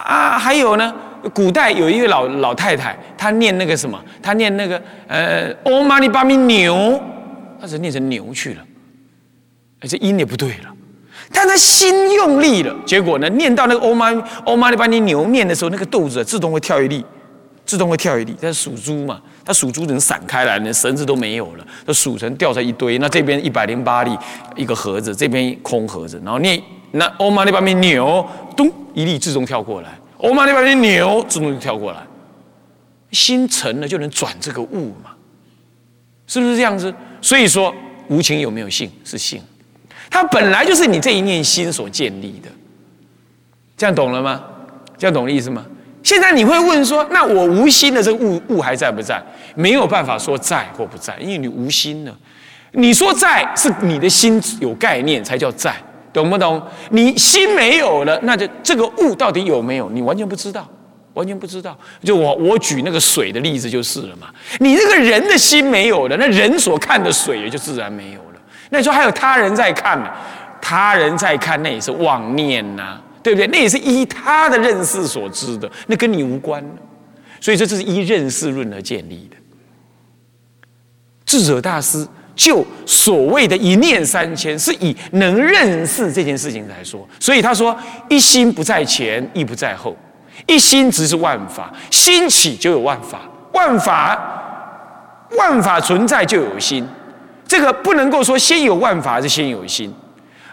啊，还有呢，古代有一位老老太太，她念那个什么，她念那个呃欧玛尼巴咪牛，她只念成牛去了，而且音也不对了。但他心用力了，结果呢，念到那个欧玛欧玛尼巴尼牛念的时候，那个豆子自动会跳一粒，自动会跳一粒。它属猪嘛，它属猪能散开来，连绳子都没有了，它数成掉在一堆。那这边一百零八粒一个盒子，这边空盒子，然后念那欧玛尼巴尼牛，咚一粒自动跳过来，欧玛尼巴尼牛自动就跳过来。心沉了就能转这个物嘛，是不是这样子？所以说无情有没有性？是性。它本来就是你这一念心所建立的，这样懂了吗？这样懂的意思吗？现在你会问说，那我无心的这个物物还在不在？没有办法说在或不在，因为你无心了。你说在是你的心有概念才叫在，懂不懂？你心没有了，那就这个物到底有没有？你完全不知道，完全不知道。就我我举那个水的例子就是了嘛。你这个人的心没有了，那人所看的水也就自然没有了。那你说还有他人在看呢？他人在看，那也是妄念呐，对不对？那也是依他的认识所知的，那跟你无关。所以这是依认识论而建立的。智者大师就所谓的一念三千，是以能认识这件事情来说。所以他说：一心不在前，亦不在后；一心只是万法，心起就有万法，万法万法存在就有心。这个不能够说先有万法还是先有心，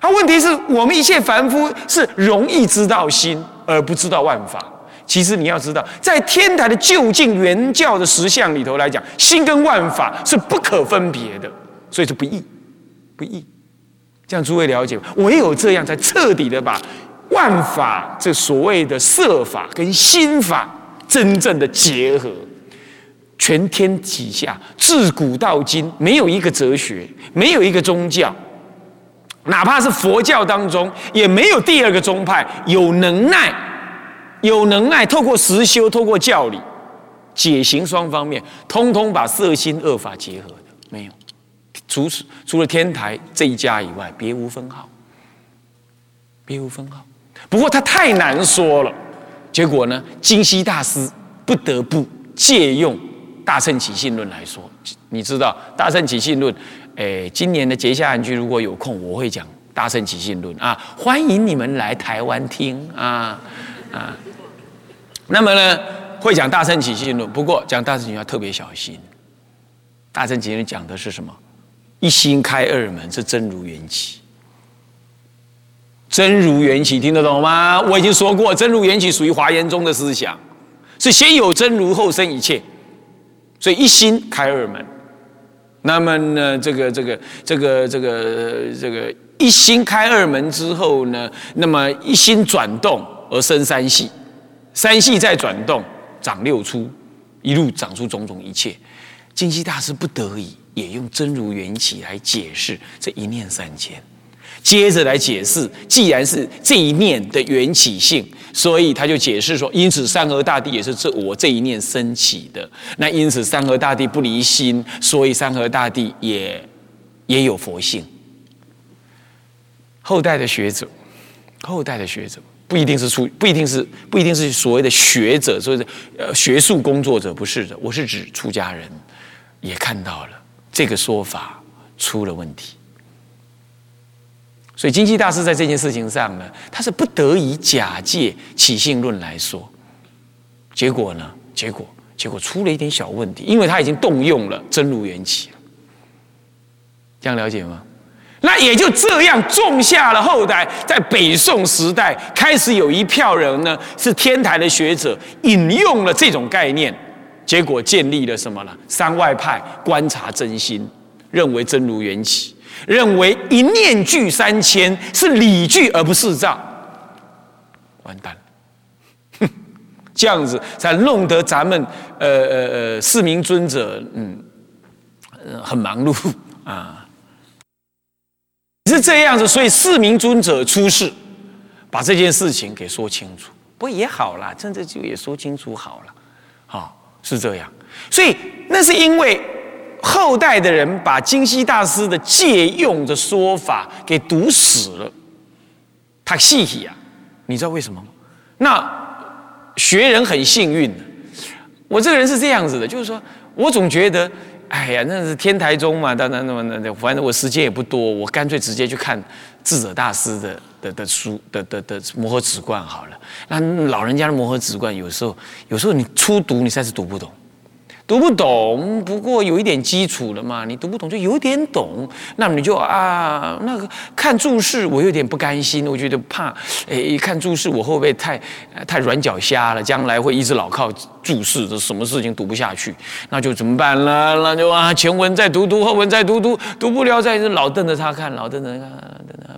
啊，问题是我们一切凡夫是容易知道心而不知道万法。其实你要知道，在天台的就近原教的实相里头来讲，心跟万法是不可分别的，所以是不易，不易。这样诸位了解？唯有这样才彻底的把万法这所谓的色法跟心法真正的结合。全天底下，自古到今，没有一个哲学，没有一个宗教，哪怕是佛教当中，也没有第二个宗派有能耐，有能耐透过实修，透过教理，解行双方面，通通把色心恶法结合的，没有。除此除了天台这一家以外，别无分号，别无分号。不过他太难说了，结果呢，金溪大师不得不借用。大乘起信论来说，你知道大乘起信论，哎，今年的节下安居如果有空，我会讲大乘起信论啊，欢迎你们来台湾听啊啊。那么呢，会讲大乘起信论，不过讲大乘起信论要特别小心。大乘起信论讲的是什么？一心开二门是真如缘起，真如缘起听得懂吗？我已经说过，真如缘起属于华严中的思想，是先有真如后生一切。所以一心开二门，那么呢，这个这个这个这个这个一心开二门之后呢，那么一心转动而生三系，三系再转动长六出，一路长出种种一切。金溪大师不得已也用真如缘起来解释这一念三千。接着来解释，既然是这一念的缘起性，所以他就解释说，因此山河大地也是这我这一念升起的。那因此山河大地不离心，所以山河大地也也有佛性。后代的学者，后代的学者不一定是出，不一定是不一定是所谓的学者，所谓的呃学术工作者，不是的，我是指出家人也看到了这个说法出了问题。所以，经济大师在这件事情上呢，他是不得已假借起信论来说，结果呢，结果结果出了一点小问题，因为他已经动用了真如缘起了，这样了解吗？那也就这样种下了后代，在北宋时代开始有一票人呢，是天台的学者引用了这种概念，结果建立了什么呢？三外派观察真心，认为真如缘起。认为一念具三千是理具而不是障，完蛋了，哼，这样子才弄得咱们呃呃呃四名尊者嗯很忙碌。啊，是这样子，所以四名尊者出世，把这件事情给说清楚，不也好了，趁这就也说清楚好了，好。是这样，所以那是因为。后代的人把金溪大师的借用的说法给读死了，他细细啊，你知道为什么吗？那学人很幸运。我这个人是这样子的，就是说我总觉得，哎呀，那是天台宗嘛，那那那那，反正我时间也不多，我干脆直接去看智者大师的的的书的的的摩诃止观好了。那老人家的摩诃止观，有时候有时候你初读你实在是读不懂。读不懂，不过有一点基础了嘛。你读不懂就有点懂，那么你就啊，那个看注释，我有点不甘心，我觉得怕，哎，看注释我会不会太太软脚虾了？将来会一直老靠注释，这什么事情读不下去？那就怎么办呢？那就啊，前文再读读，后文再读读，读不了再老瞪着他看，老瞪着他看，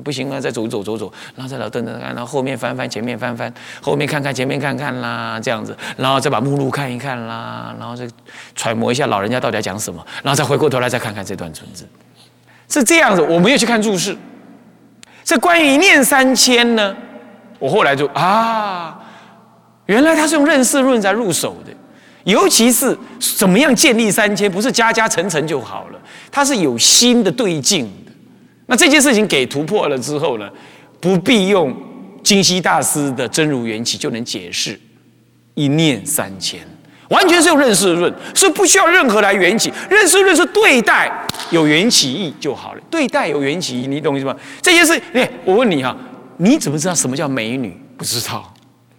不行啊，再走走走走，然后再老瞪着看，然后后面翻翻，前面翻翻，后面看看，前面看看啦，这样子，然后再把目录看一看啦，然后再。揣摩一下老人家到底要讲什么，然后再回过头来再看看这段文字，是这样子。我没有去看注释。这关于念三千呢，我后来就啊，原来他是用认识论在入手的，尤其是怎么样建立三千，不是家家层层就好了，它是有新的对境。那这件事情给突破了之后呢，不必用金溪大师的真如缘起就能解释一念三千。完全是用认识论，是不需要任何来缘起。认识论是对待有缘起义就好了。对待有缘起义，你懂意思吗？这件事，哎，我问你哈，你怎么知道什么叫美女？不知道，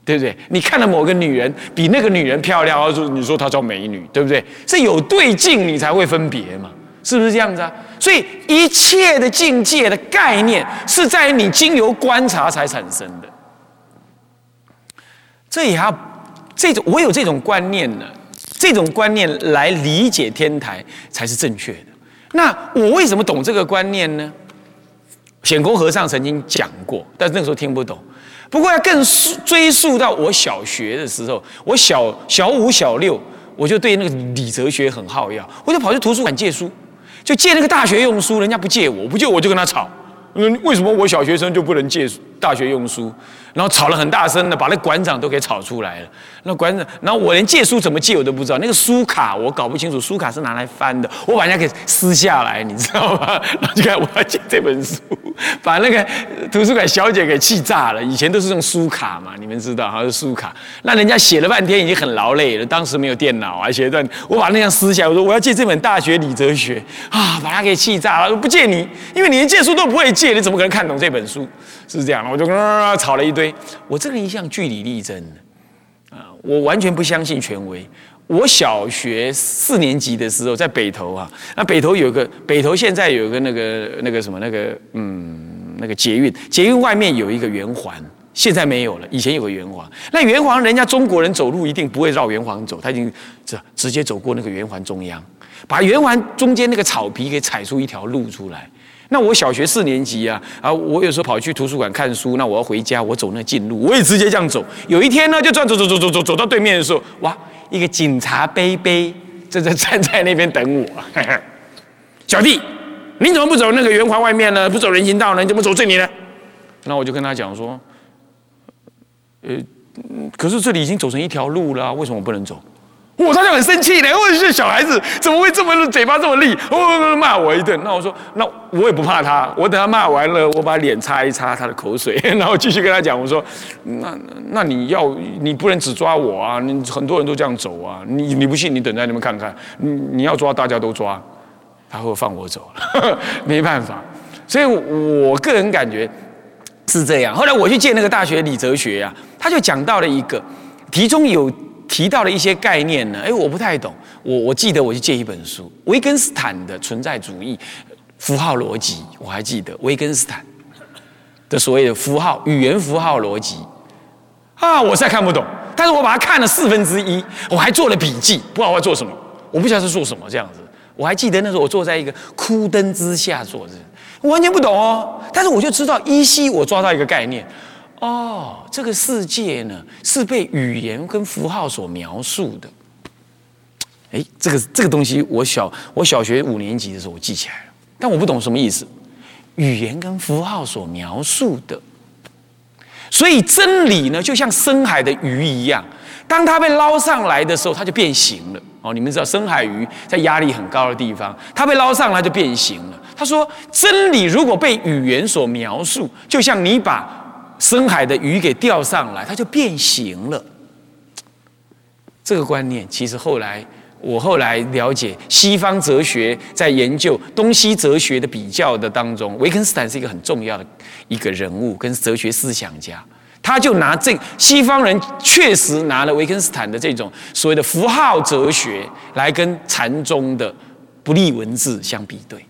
对不对？你看了某个女人比那个女人漂亮，说你说她叫美女，对不对？是有对镜你才会分别嘛，是不是这样子啊？所以一切的境界的概念是在你经由观察才产生的。这也要。这种我有这种观念呢，这种观念来理解天台才是正确的。那我为什么懂这个观念呢？显公和尚曾经讲过，但是那个时候听不懂。不过要更追溯到我小学的时候，我小小五小六，我就对那个理哲学很好要，我就跑去图书馆借书，就借那个大学用书，人家不借我，不借我就跟他吵。嗯，为什么我小学生就不能借大学用书？然后吵了很大声的，把那馆长都给吵出来了。那馆长，然后我连借书怎么借我都不知道。那个书卡我搞不清楚，书卡是拿来翻的，我把人家给撕下来，你知道吗？然后就看我要借这本书，把那个图书馆小姐给气炸了。以前都是用书卡嘛，你们知道，还是书卡。那人家写了半天已经很劳累了，当时没有电脑啊，写一段我把那张撕下来，我说我要借这本大学理哲学啊，把他给气炸了，说不借你，因为你连借书都不会借，你怎么可能看懂这本书？是这样的，我就吵了一堆。我这个人一向据理力争的，啊，我完全不相信权威。我小学四年级的时候在北投啊，那北投有个北投现在有个那个那个什么那个嗯那个捷运，捷运外面有一个圆环，现在没有了，以前有个圆环。那圆环人家中国人走路一定不会绕圆环走，他已经这直接走过那个圆环中央，把圆环中间那个草皮给踩出一条路出来。那我小学四年级啊，啊，我有时候跑去图书馆看书，那我要回家，我走那近路，我也直接这样走。有一天呢，就这样走走走走走走到对面的时候，哇，一个警察背背正在站在那边等我。小弟，你怎么不走那个圆环外面呢？不走人行道呢？你怎么走这里呢？那我就跟他讲说，呃，可是这里已经走成一条路了，为什么我不能走？我他就很生气嘞！我是小孩子，怎么会这么嘴巴这么利？哦，骂我一顿。那我说，那我也不怕他。我等他骂完了，我把脸擦一擦他的口水，然后继续跟他讲。我说，那那你要你不能只抓我啊！你很多人都这样走啊！你你不信，你等在那边看看。你你要抓，大家都抓，他会放我走了。没办法，所以我个人感觉是这样。后来我去见那个大学理哲学呀，他就讲到了一个题中有。提到了一些概念呢，哎，我不太懂。我我记得我去借一本书，维根斯坦的存在主义符号逻辑，我还记得维根斯坦的所谓的符号语言符号逻辑啊，我实在看不懂。但是我把它看了四分之一，我还做了笔记，不知道我要做什么，我不晓得是做什么这样子。我还记得那时候我坐在一个枯灯之下坐着，我完全不懂哦。但是我就知道依稀我抓到一个概念。哦，这个世界呢是被语言跟符号所描述的。哎，这个这个东西，我小我小学五年级的时候我记起来了，但我不懂什么意思。语言跟符号所描述的，所以真理呢就像深海的鱼一样，当它被捞上来的时候，它就变形了。哦，你们知道深海鱼在压力很高的地方，它被捞上来就变形了。他说，真理如果被语言所描述，就像你把深海的鱼给钓上来，它就变形了。这个观念其实后来我后来了解西方哲学在研究东西哲学的比较的当中，维根斯坦是一个很重要的一个人物跟哲学思想家。他就拿这西方人确实拿了维根斯坦的这种所谓的符号哲学来跟禅宗的不立文字相比对。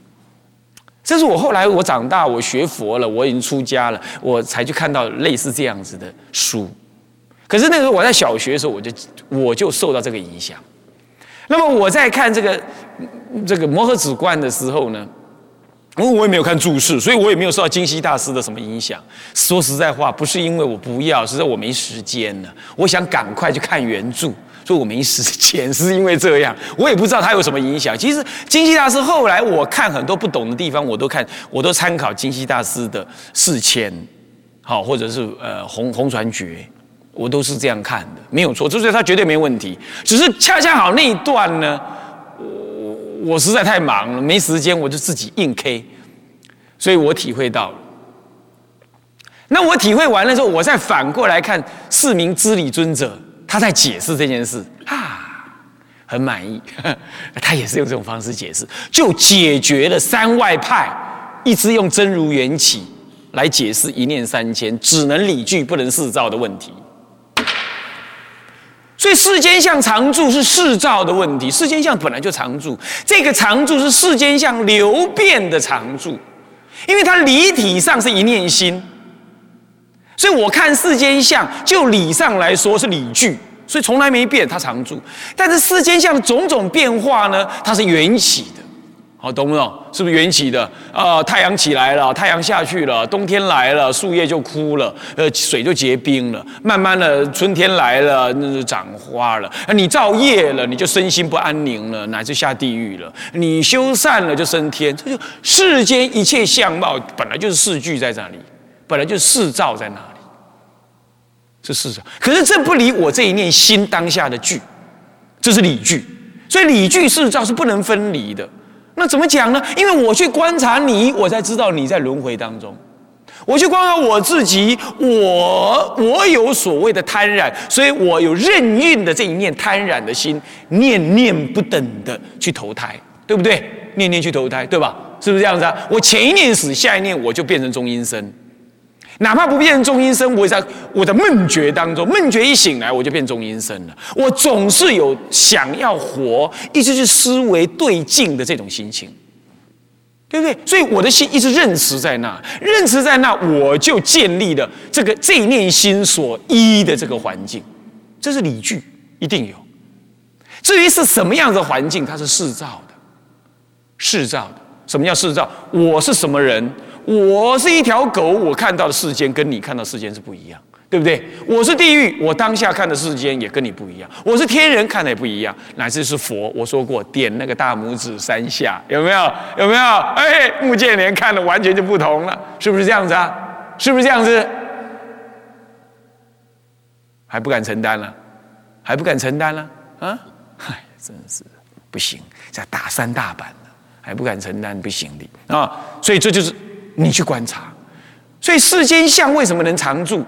这是我后来我长大我学佛了，我已经出家了，我才去看到类似这样子的书。可是那时候我在小学的时候，我就我就受到这个影响。那么我在看这个这个摩诃止观的时候呢？因为我也没有看注释，所以我也没有受到金西大师的什么影响。说实在话，不是因为我不要，是在我没时间了。我想赶快去看原著，所以我没时间，是因为这样。我也不知道他有什么影响。其实金西大师后来我看很多不懂的地方，我都看，我都参考金西大师的四千，好，或者是呃红红传诀，我都是这样看的，没有错，就是他绝对没问题。只是恰恰好那一段呢。我我实在太忙了，没时间，我就自己硬 K，所以我体会到了。那我体会完了之后，我再反过来看四名知理尊者，他在解释这件事啊，很满意。他也是用这种方式解释，就解决了三外派一直用真如缘起来解释一念三千，只能理具不能事造的问题。所以世间相常住是世造的问题，世间相本来就常住，这个常住是世间相流变的常住，因为它离体上是一念心，所以我看世间相就理上来说是理具，所以从来没变，它常住。但是世间相的种种变化呢，它是缘起的。好，懂不懂？是不是缘起的？啊，太阳起来了，太阳下去了，冬天来了，树叶就枯了，呃，水就结冰了。慢慢的，春天来了，那就长花了。你造业了，你就身心不安宁了，乃至下地狱了。你修善了，就升天。这就世间一切相貌，本来就是世具在那里，本来就是世造在那里，是世造。可是这不离我这一念心当下的具，这是理具，所以理具世照是不能分离的。那怎么讲呢？因为我去观察你，我才知道你在轮回当中；我去观察我自己，我我有所谓的贪染，所以我有任运的这一念贪染的心，念念不等的去投胎，对不对？念念去投胎，对吧？是不是这样子啊？我前一念死，下一念我就变成中阴身。哪怕不变成中阴身，我在我的梦觉当中，梦觉一醒来，我就变中阴身了。我总是有想要活，一直是思维对境的这种心情，对不对？所以我的心一直认识在那，认识在那，我就建立了这个这一念心所依的这个环境，这是理据，一定有。至于是什么样的环境，它是世造的，世造的。什么叫世造？我是什么人？我是一条狗，我看到的世间跟你看到世间是不一样，对不对？我是地狱，我当下看的世间也跟你不一样。我是天人，看的也不一样，乃至是佛。我说过，点那个大拇指三下，有没有？有没有？哎，穆建连看的完全就不同了，是不是这样子啊？是不是这样子？还不敢承担了？还不敢承担了？啊？嗨，真是不行，这打三大板了，还不敢承担，不行的啊！所以这就是。你去观察，所以世间相为什么能常住？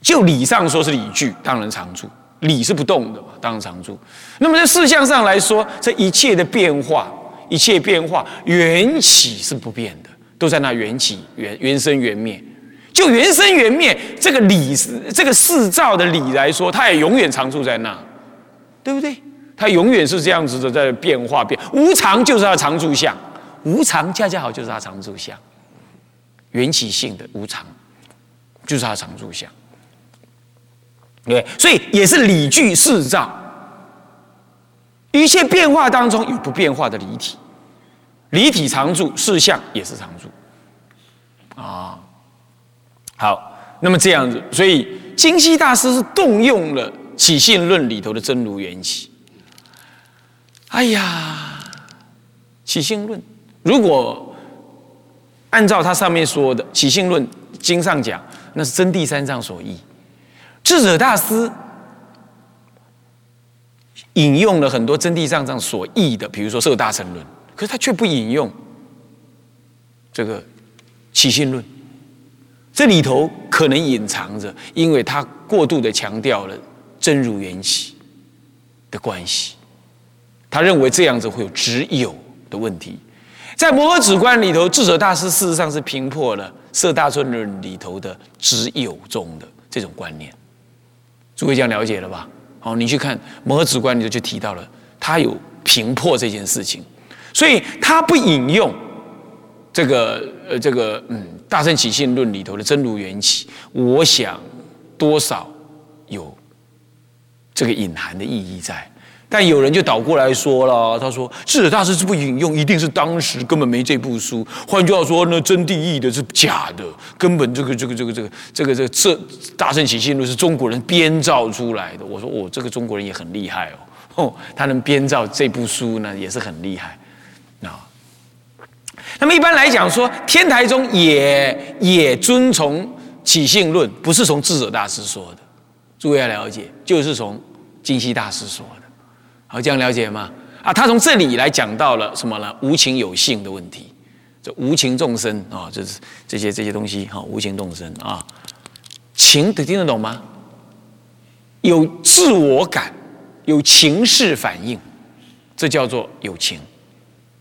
就理上说是理具，当然常住。理是不动的嘛，当然常住。那么在事相上来说，这一切的变化，一切变化缘起是不变的，都在那缘起、缘缘生、缘灭。就缘生缘灭这个理，这个四造的理来说，它也永远常住在那，对不对？它永远是这样子的在变化变，无常就是它常住相。无常恰恰好就是他常住相，缘起性的无常，就是他常住相，对，所以也是理具四照，一切变化当中有不变化的离体，离体常住，四相也是常住，啊，好，那么这样子，所以金西大师是动用了起信论里头的真如缘起，哎呀，起信论。如果按照他上面说的《起信论》经上讲，那是真谛三藏所译。智者大师引用了很多真谛三藏所译的，比如说《摄大乘论》，可是他却不引用这个《起信论》。这里头可能隐藏着，因为他过度的强调了。真如缘起的关系。他认为这样子会有只有的问题。在摩诃止观里头，智者大师事实上是平破了色大村论里头的只有中的这种观念。诸位这样了解了吧？好，你去看摩诃止观里头就提到了，他有平破这件事情，所以他不引用这个呃这个嗯大乘起信论里头的真如缘起。我想多少有这个隐含的意义在。但有人就倒过来说了，他说智者大师这部引用一定是当时根本没这部书。换句话说，那真谛译的是假的，根本这个这个这个这个这个这个这大圣起信论是中国人编造出来的。我说我这个中国人也很厉害哦，哦，他能编造这部书呢，也是很厉害啊。那么一般来讲说，天台中也也遵从起信论，不是从智者大师说的，诸位要了解，就是从金溪大师说。好，这样了解吗？啊，他从这里来讲到了什么呢？无情有性的问题，这无情众生啊，这是这些这些东西哈，无情众生啊，情得听得懂吗？有自我感，有情势反应，这叫做有情。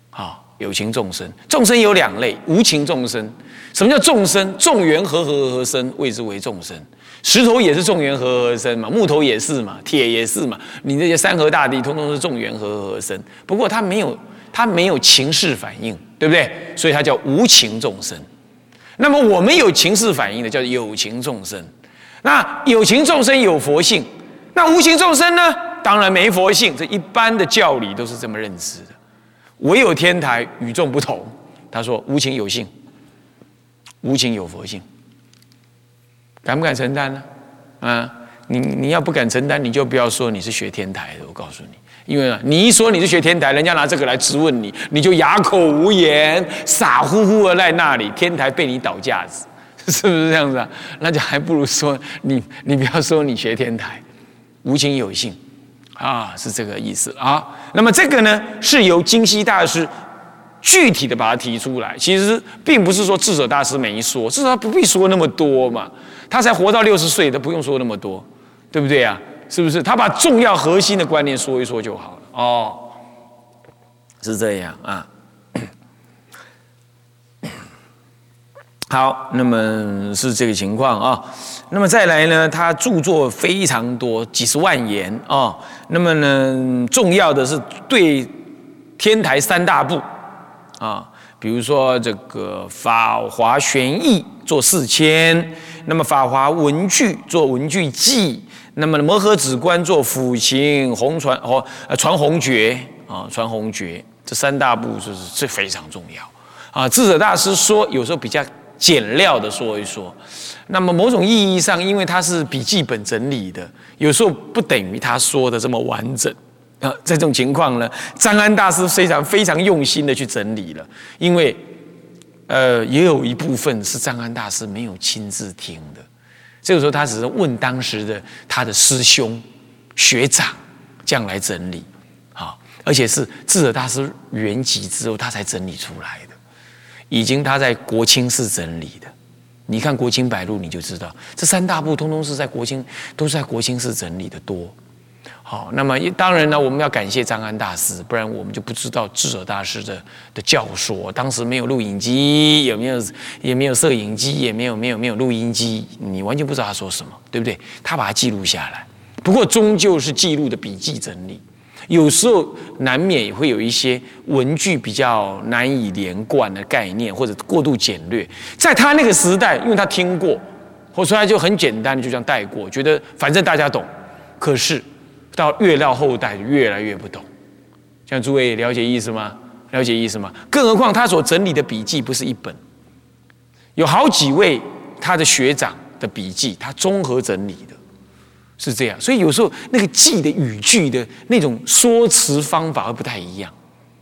好，有情众生，众生有两类，无情众生。什么叫众生？众缘和合而生，谓之为众生。石头也是众缘和合而生嘛，木头也是嘛，铁也是嘛。你这些山河大地，通通是众缘和合而生。不过它没有，它没有情势反应，对不对？所以它叫无情众生。那么我们有情势反应的，叫有情众生。那有情众生有佛性，那无情众生呢？当然没佛性。这一般的教理都是这么认知的。唯有天台与众不同。他说无情有性，无情有佛性。敢不敢承担呢？啊，你你要不敢承担，你就不要说你是学天台的。我告诉你，因为啊你一说你是学天台，人家拿这个来质问你，你就哑口无言，傻乎乎的在那里，天台被你倒架子，是不是这样子啊？那就还不如说你，你不要说你学天台，无情有性，啊，是这个意思啊。那么这个呢，是由金溪大师。具体的把它提出来，其实并不是说智者大师没说，至少他不必说那么多嘛。他才活到六十岁，他不用说那么多，对不对啊？是不是？他把重要核心的观念说一说就好了。哦，是这样啊。好，那么是这个情况啊。那么再来呢，他著作非常多，几十万言啊。那么呢，重要的是对天台三大部。啊，比如说这个《法华玄义》做四千，那么《法华文具》做文具记，那么《摩诃止观》做辅行，红传哦，传红诀啊，传红诀，这三大部就是这非常重要啊。智者大师说，有时候比较简料的说一说，那么某种意义上，因为他是笔记本整理的，有时候不等于他说的这么完整。啊，这种情况呢，张安大师非常非常用心的去整理了，因为，呃，也有一部分是张安大师没有亲自听的，这个时候他只是问当时的他的师兄、学长这样来整理，好，而且是智者大师圆寂之后他才整理出来的，已经他在国清寺整理的，你看《国清百录》你就知道，这三大部通通是在国清，都是在国清寺整理的多。好，那么当然呢，我们要感谢张安大师，不然我们就不知道智者大师的的教说。当时没有录影机，有没有也没有摄影机，也没有没有没有录音机，你完全不知道他说什么，对不对？他把它记录下来，不过终究是记录的笔记整理，有时候难免也会有一些文句比较难以连贯的概念，或者过度简略。在他那个时代，因为他听过，或者说他就很简单的就这样带过，觉得反正大家懂。可是。到越到后代越来越不懂，像诸位了解意思吗？了解意思吗？更何况他所整理的笔记不是一本，有好几位他的学长的笔记，他综合整理的，是这样。所以有时候那个记的语句的那种说辞方法会不太一样，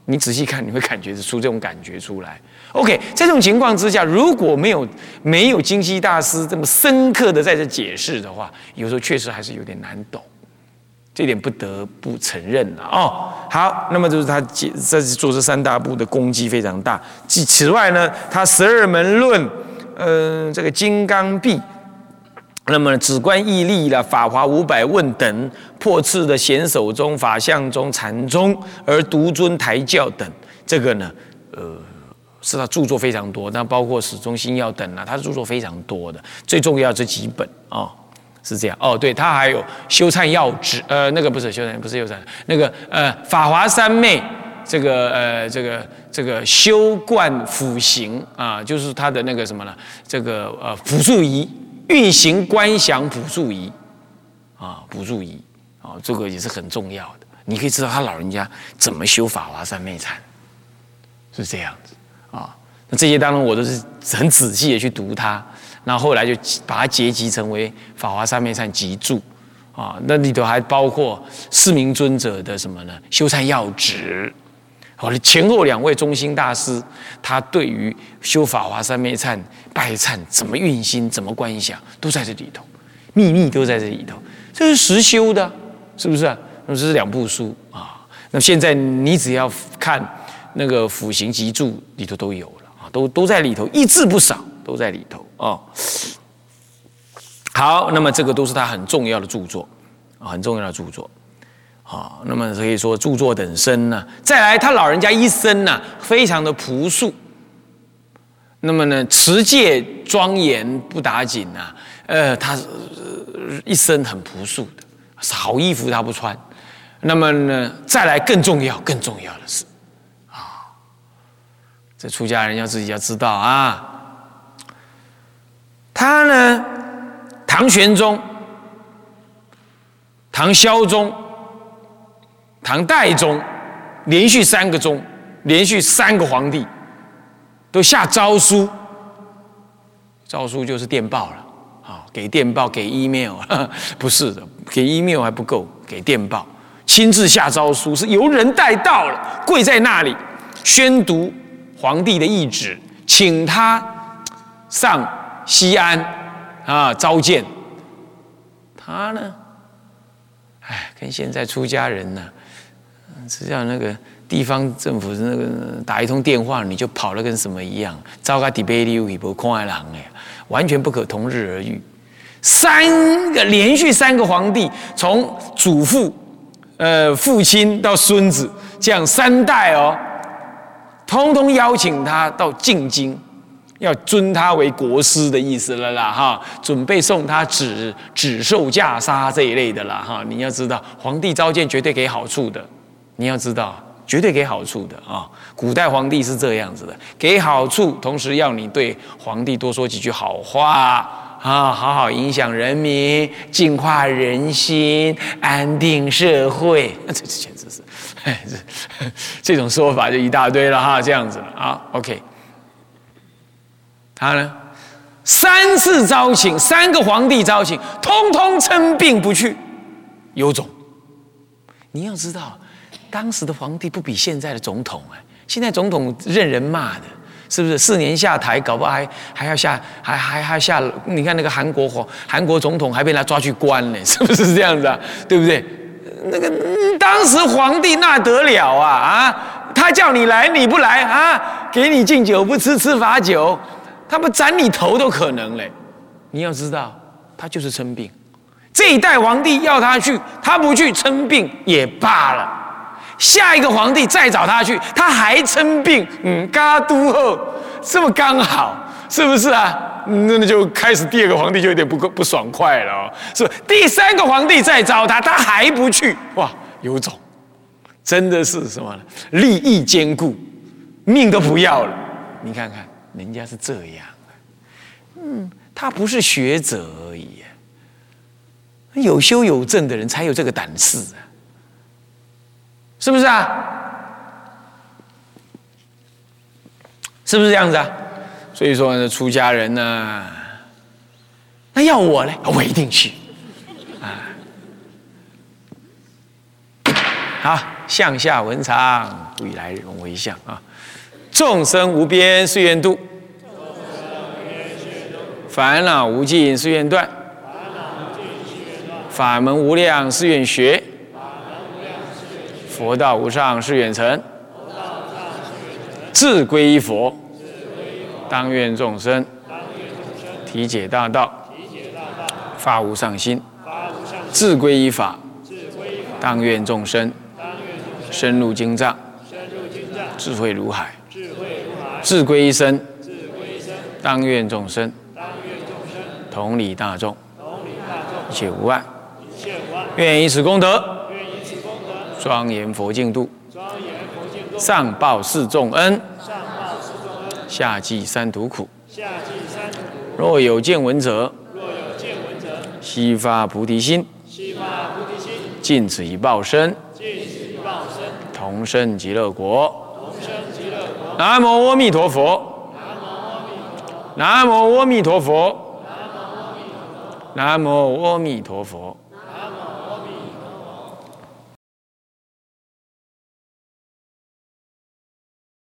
你仔细看你会感觉出这种感觉出来。OK，在这种情况之下，如果没有没有金溪大师这么深刻的在这解释的话，有时候确实还是有点难懂。这点不得不承认了哦。好，那么就是他解这做这三大部的功绩非常大。此此外呢，他十二门论，呃，这个金刚臂，那么止观义力了，法华五百问等，破次的显手中、法相中、禅中，而独尊台教等，这个呢，呃，是他著作非常多，那包括始终心要等啊，他的著作非常多的，最重要这几本啊，是这样哦。对他还有修忏要旨，呃，那个不是修忏，不是修忏，那个呃法华三昧，这个呃这个这个修观辅行啊，就是他的那个什么呢？这个呃辅助仪。运行观想补助仪，啊，补助仪，啊，这个也是很重要的。你可以知道他老人家怎么修法华三昧禅，是这样子啊。那这些当中我都是很仔细的去读它，那后后来就把它结集成为法华三昧禅集注啊。那里头还包括四明尊者的什么呢？修禅要旨。好了，前后两位中心大师，他对于修法华三昧忏、拜忏怎么运心、怎么观想，都在这里头，秘密都在这里头。这是实修的，是不是？那么这是两部书啊。那现在你只要看那个辅行集注里头都有了啊，都都在里头，一字不少，都在里头啊。好，那么这个都是他很重要的著作，很重要的著作。啊，那么可以说著作等身呢。再来，他老人家一生呢，非常的朴素。那么呢，持戒庄严不打紧呐。呃，他一生很朴素的，好衣服他不穿。那么呢，再来更重要、更重要的是，啊，这出家人要自己要知道啊。他呢，唐玄宗、唐孝宗。唐代宗连续三个宗，连续三个皇帝都下诏书，诏书就是电报了，啊，给电报，给 email，不是的，给 email 还不够，给电报，亲自下诏书，是由人带到了，跪在那里宣读皇帝的懿旨，请他上西安啊召见。他呢，哎，跟现在出家人呢。只要那个地方政府那个打一通电话，你就跑了跟什么一样，糟糕，迪贝利乌伊波空爱郎哎，完全不可同日而语。三个连续三个皇帝，从祖父、呃父亲到孙子，这样三代哦，通通邀请他到进京，要尊他为国师的意思了啦哈，准备送他纸纸寿袈裟这一类的啦哈。你要知道，皇帝召见绝对给好处的。你要知道，绝对给好处的啊！古代皇帝是这样子的，给好处，同时要你对皇帝多说几句好话啊，好好影响人民，净化人心，安定社会。这 这简直是，这 这种说法就一大堆了哈，这样子了啊。OK，他呢，三次招请，三个皇帝招请，通通称病不去，有种。你要知道。当时的皇帝不比现在的总统哎，现在总统任人骂的，是不是？四年下台，搞不好还还要下，还还还下。你看那个韩国皇韩国总统还被他抓去关呢，是不是这样子啊？对不对？那个当时皇帝那得了啊啊！他叫你来你不来啊，给你敬酒不吃吃罚酒，他不斩你头都可能嘞。你要知道，他就是称病。这一代皇帝要他去，他不去称病也罢了。下一个皇帝再找他去，他还称病，嗯，嘎都后这么刚好，是不是啊？那那就开始第二个皇帝就有点不够不爽快了哦，是第三个皇帝再招他，他还不去，哇，有种，真的是什么呢？利益兼顾，命都不要了。你看看人家是这样，嗯，他不是学者而已，有修有证的人才有这个胆识啊。是不是啊？是不是这样子啊？所以说呢，出家人呢，那要我呢，我一定去啊！好，向下文长，未来人为相啊！众生无边誓愿度，烦恼无尽誓愿断，法门无量誓愿学。佛道无上誓愿成，自归依佛，当愿众生体解大道，发无上心，自归依法，当愿众生深入经藏，智慧如海，自归一生，当愿众生同理大众，一切无碍。愿以此功德，庄严佛净土，上报四重恩，下济三途苦。若有见闻者，悉发菩提心，尽此一报身，同生极乐国。南无阿弥陀佛。南无阿弥陀佛。南无阿弥陀佛。